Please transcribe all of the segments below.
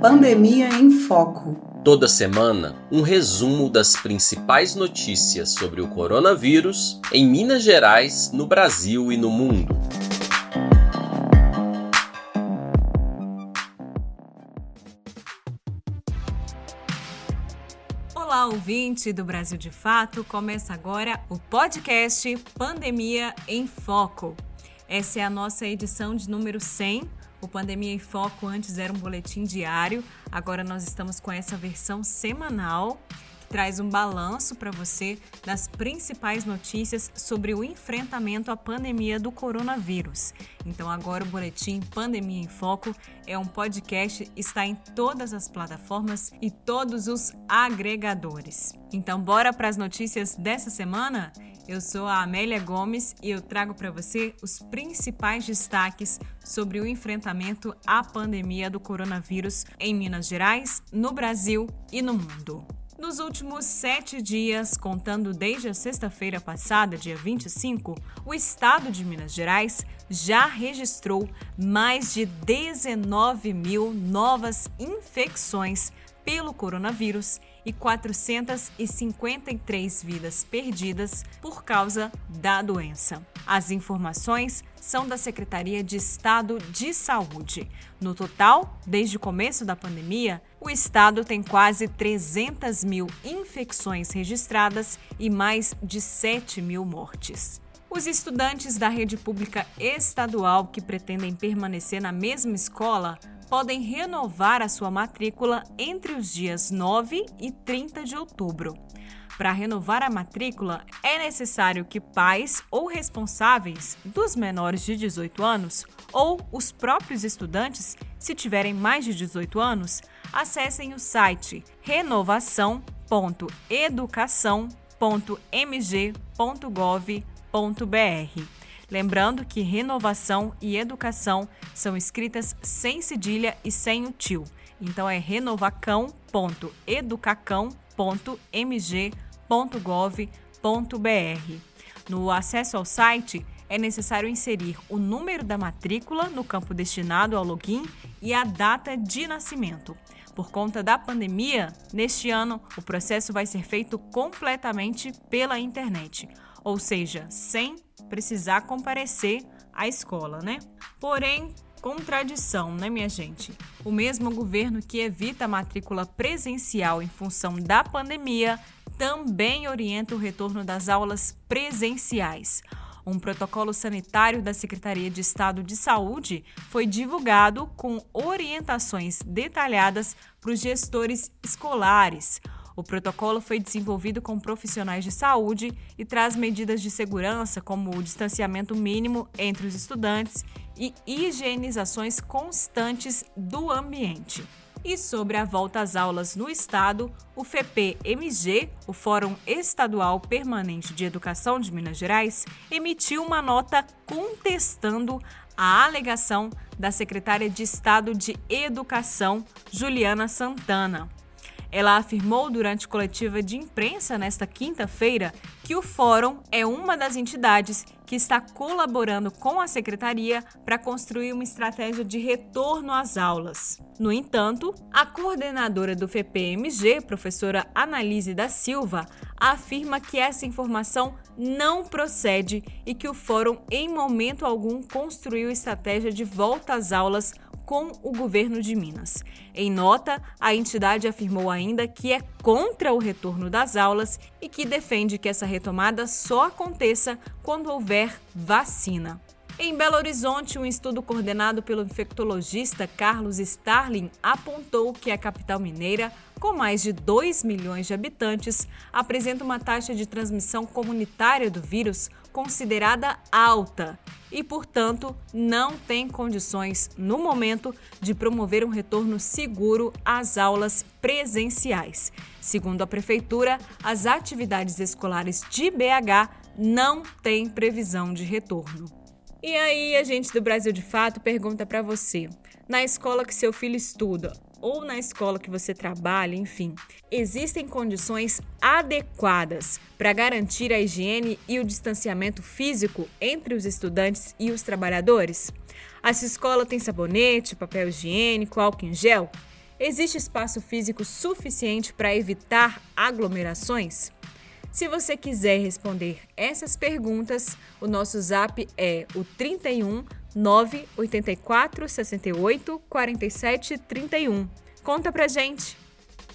Pandemia em Foco. Toda semana, um resumo das principais notícias sobre o coronavírus em Minas Gerais, no Brasil e no mundo. Olá, ouvinte do Brasil de Fato. Começa agora o podcast Pandemia em Foco. Essa é a nossa edição de número 100 o Pandemia em Foco antes era um boletim diário, agora nós estamos com essa versão semanal que traz um balanço para você das principais notícias sobre o enfrentamento à pandemia do coronavírus. Então agora o boletim Pandemia em Foco é um podcast, está em todas as plataformas e todos os agregadores. Então bora para as notícias dessa semana? Eu sou a Amélia Gomes e eu trago para você os principais destaques sobre o enfrentamento à pandemia do coronavírus em Minas Gerais, no Brasil e no mundo. Nos últimos sete dias, contando desde a sexta-feira passada, dia 25, o estado de Minas Gerais já registrou mais de 19 mil novas infecções pelo coronavírus e 453 vidas perdidas por causa da doença. As informações são da Secretaria de Estado de Saúde. No total, desde o começo da pandemia, o estado tem quase 300 mil infecções registradas e mais de 7 mil mortes. Os estudantes da rede pública estadual que pretendem permanecer na mesma escola podem renovar a sua matrícula entre os dias 9 e 30 de outubro. Para renovar a matrícula, é necessário que pais ou responsáveis dos menores de 18 anos ou os próprios estudantes, se tiverem mais de 18 anos, acessem o site renovação.educação.mg.gov.br Lembrando que renovação e educação são escritas sem cedilha e sem o tio. Então é renovacão.educacão.mg.gov.br. No acesso ao site, é necessário inserir o número da matrícula no campo destinado ao login e a data de nascimento. Por conta da pandemia, neste ano o processo vai ser feito completamente pela internet, ou seja, sem precisar comparecer à escola, né? Porém, contradição, né, minha gente? O mesmo governo que evita a matrícula presencial em função da pandemia também orienta o retorno das aulas presenciais. Um protocolo sanitário da Secretaria de Estado de Saúde foi divulgado com orientações detalhadas para os gestores escolares. O protocolo foi desenvolvido com profissionais de saúde e traz medidas de segurança, como o distanciamento mínimo entre os estudantes e higienizações constantes do ambiente. E sobre a volta às aulas no Estado, o FEP-MG, o Fórum Estadual Permanente de Educação de Minas Gerais, emitiu uma nota contestando a alegação da secretária de Estado de Educação, Juliana Santana. Ela afirmou durante coletiva de imprensa nesta quinta-feira que o Fórum é uma das entidades que está colaborando com a secretaria para construir uma estratégia de retorno às aulas. No entanto, a coordenadora do FPMG, professora Analise da Silva, afirma que essa informação não procede e que o fórum em momento algum construiu estratégia de volta às aulas com o governo de Minas. Em nota, a entidade afirmou ainda que é contra o retorno das aulas e que defende que essa retomada só aconteça quando houver vacina. Em Belo Horizonte, um estudo coordenado pelo infectologista Carlos Starling apontou que a capital mineira, com mais de 2 milhões de habitantes, apresenta uma taxa de transmissão comunitária do vírus considerada alta e, portanto, não tem condições, no momento, de promover um retorno seguro às aulas presenciais. Segundo a Prefeitura, as atividades escolares de BH não têm previsão de retorno. E aí, a gente do Brasil de Fato pergunta para você: na escola que seu filho estuda ou na escola que você trabalha, enfim, existem condições adequadas para garantir a higiene e o distanciamento físico entre os estudantes e os trabalhadores? A sua escola tem sabonete, papel higiênico, álcool em gel? Existe espaço físico suficiente para evitar aglomerações? Se você quiser responder essas perguntas, o nosso zap é o 31 984 68 47 31. Conta pra gente!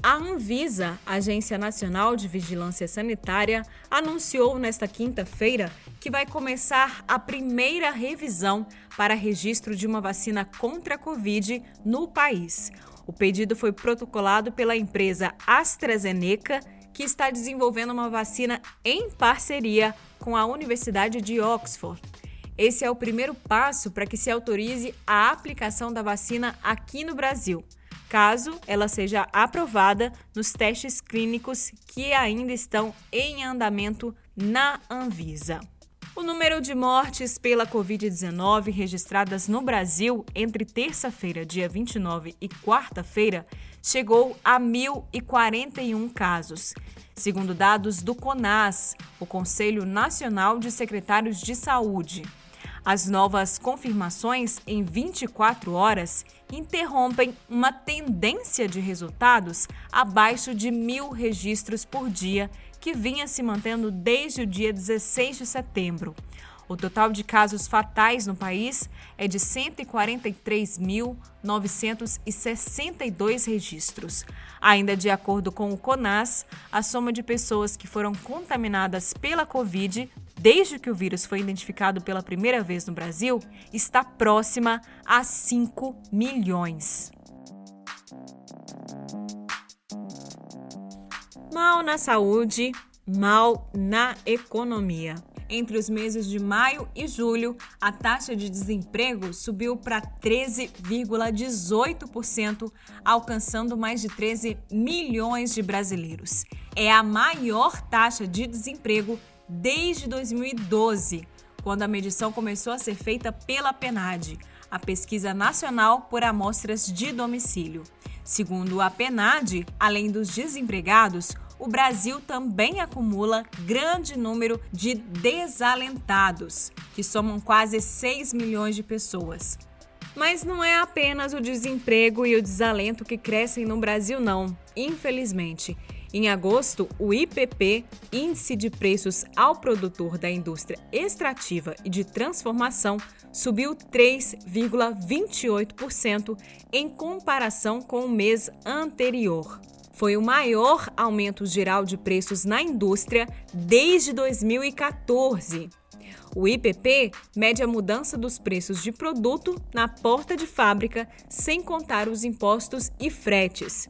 A Anvisa, Agência Nacional de Vigilância Sanitária, anunciou nesta quinta-feira que vai começar a primeira revisão para registro de uma vacina contra a Covid no país. O pedido foi protocolado pela empresa AstraZeneca, que está desenvolvendo uma vacina em parceria com a Universidade de Oxford. Esse é o primeiro passo para que se autorize a aplicação da vacina aqui no Brasil caso ela seja aprovada nos testes clínicos que ainda estão em andamento na Anvisa. O número de mortes pela Covid-19 registradas no Brasil entre terça-feira, dia 29, e quarta-feira chegou a 1.041 casos. Segundo dados do CONAS, o Conselho Nacional de Secretários de Saúde. As novas confirmações em 24 horas interrompem uma tendência de resultados abaixo de mil registros por dia que vinha se mantendo desde o dia 16 de setembro. O total de casos fatais no país é de 143.962 registros. Ainda de acordo com o CONAS, a soma de pessoas que foram contaminadas pela Covid desde que o vírus foi identificado pela primeira vez no Brasil está próxima a 5 milhões. Mal na saúde, mal na economia. Entre os meses de maio e julho, a taxa de desemprego subiu para 13,18%, alcançando mais de 13 milhões de brasileiros. É a maior taxa de desemprego desde 2012, quando a medição começou a ser feita pela PNAD, a Pesquisa Nacional por Amostras de Domicílio. Segundo a PNAD, além dos desempregados, o Brasil também acumula grande número de desalentados, que somam quase 6 milhões de pessoas. Mas não é apenas o desemprego e o desalento que crescem no Brasil, não, infelizmente. Em agosto, o IPP, Índice de Preços ao Produtor da Indústria Extrativa e de Transformação, subiu 3,28% em comparação com o mês anterior. Foi o maior aumento geral de preços na indústria desde 2014. O IPP mede a mudança dos preços de produto na porta de fábrica, sem contar os impostos e fretes.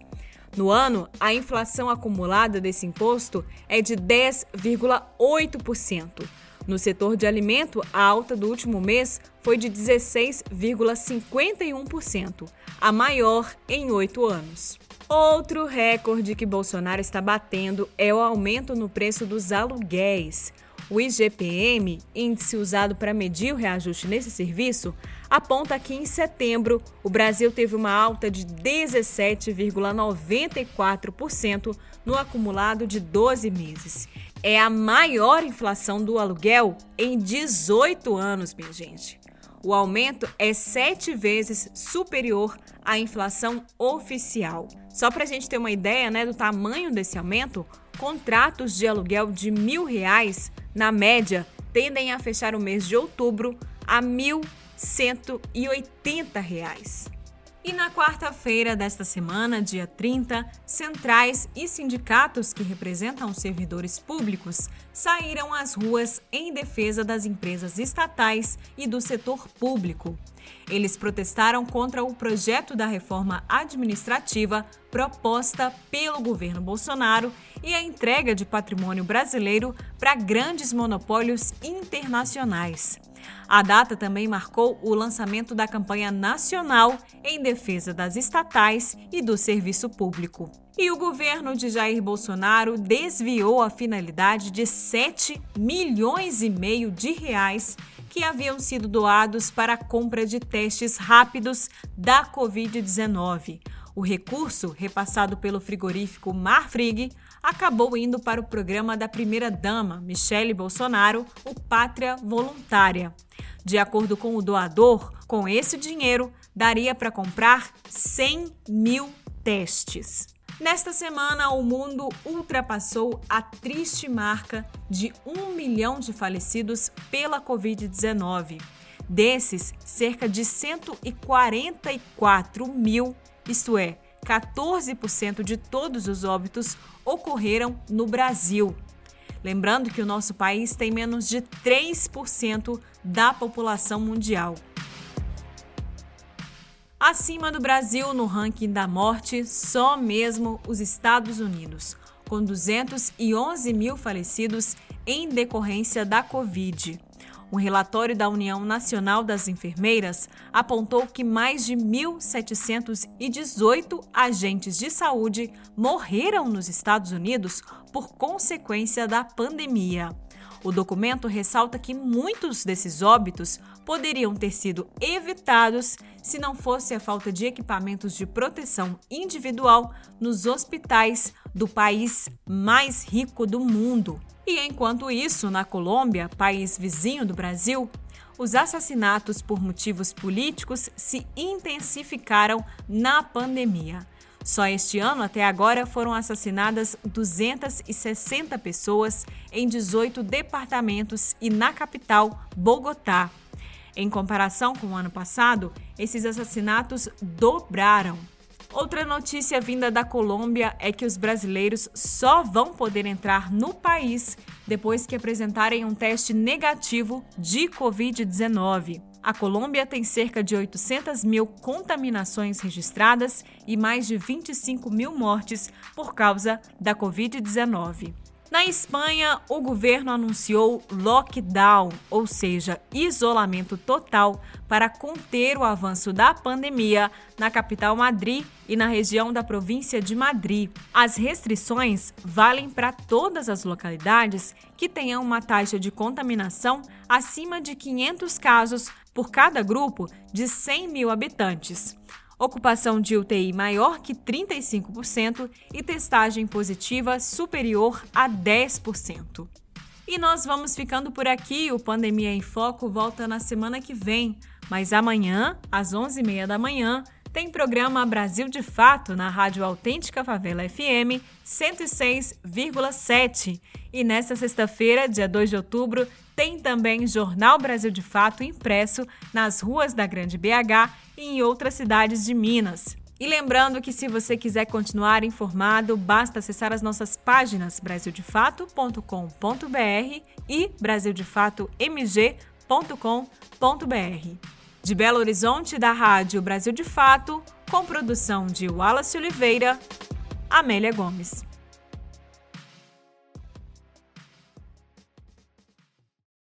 No ano, a inflação acumulada desse imposto é de 10,8%. No setor de alimento, a alta do último mês foi de 16,51%, a maior em oito anos. Outro recorde que Bolsonaro está batendo é o aumento no preço dos aluguéis. O IGPM, índice usado para medir o reajuste nesse serviço, aponta que em setembro o Brasil teve uma alta de 17,94% no acumulado de 12 meses. É a maior inflação do aluguel em 18 anos, minha gente. O aumento é sete vezes superior à inflação oficial. Só para a gente ter uma ideia né, do tamanho desse aumento, contratos de aluguel de mil reais, na média, tendem a fechar o mês de outubro a R$ 1.180. E na quarta-feira desta semana, dia 30, centrais e sindicatos que representam servidores públicos saíram às ruas em defesa das empresas estatais e do setor público. Eles protestaram contra o projeto da reforma administrativa proposta pelo governo Bolsonaro e a entrega de patrimônio brasileiro para grandes monopólios internacionais. A data também marcou o lançamento da campanha nacional em defesa das estatais e do serviço público. E o governo de Jair Bolsonaro desviou a finalidade de 7 milhões e meio de reais que haviam sido doados para a compra de testes rápidos da Covid-19. O recurso, repassado pelo frigorífico Marfrig, acabou indo para o programa da primeira-dama, Michele Bolsonaro, o Pátria Voluntária. De acordo com o doador, com esse dinheiro, daria para comprar 100 mil testes. Nesta semana, o mundo ultrapassou a triste marca de um milhão de falecidos pela Covid-19. Desses, cerca de 144 mil, isto é, 14% de todos os óbitos, ocorreram no Brasil. Lembrando que o nosso país tem menos de 3% da população mundial. Acima do Brasil no ranking da morte, só mesmo os Estados Unidos, com 211 mil falecidos em decorrência da Covid. Um relatório da União Nacional das Enfermeiras apontou que mais de 1.718 agentes de saúde morreram nos Estados Unidos por consequência da pandemia. O documento ressalta que muitos desses óbitos poderiam ter sido evitados se não fosse a falta de equipamentos de proteção individual nos hospitais do país mais rico do mundo. E enquanto isso, na Colômbia, país vizinho do Brasil, os assassinatos por motivos políticos se intensificaram na pandemia. Só este ano, até agora, foram assassinadas 260 pessoas em 18 departamentos e na capital, Bogotá. Em comparação com o ano passado, esses assassinatos dobraram. Outra notícia vinda da Colômbia é que os brasileiros só vão poder entrar no país depois que apresentarem um teste negativo de Covid-19. A Colômbia tem cerca de 800 mil contaminações registradas e mais de 25 mil mortes por causa da Covid-19. Na Espanha, o governo anunciou lockdown, ou seja, isolamento total, para conter o avanço da pandemia na capital Madrid e na região da província de Madrid. As restrições valem para todas as localidades que tenham uma taxa de contaminação acima de 500 casos por cada grupo de 100 mil habitantes ocupação de UTI maior que 35% e testagem positiva superior a 10%. E nós vamos ficando por aqui. O Pandemia em Foco volta na semana que vem, mas amanhã, às 11h30 da manhã, tem programa Brasil de Fato na Rádio Autêntica Favela FM 106,7. E nesta sexta-feira, dia 2 de outubro, tem também Jornal Brasil de Fato impresso nas ruas da Grande BH e em outras cidades de Minas. E lembrando que se você quiser continuar informado, basta acessar as nossas páginas brasildefato.com.br e brasildefatoMG.com.br. De Belo Horizonte, da Rádio Brasil de Fato, com produção de Wallace Oliveira, Amélia Gomes.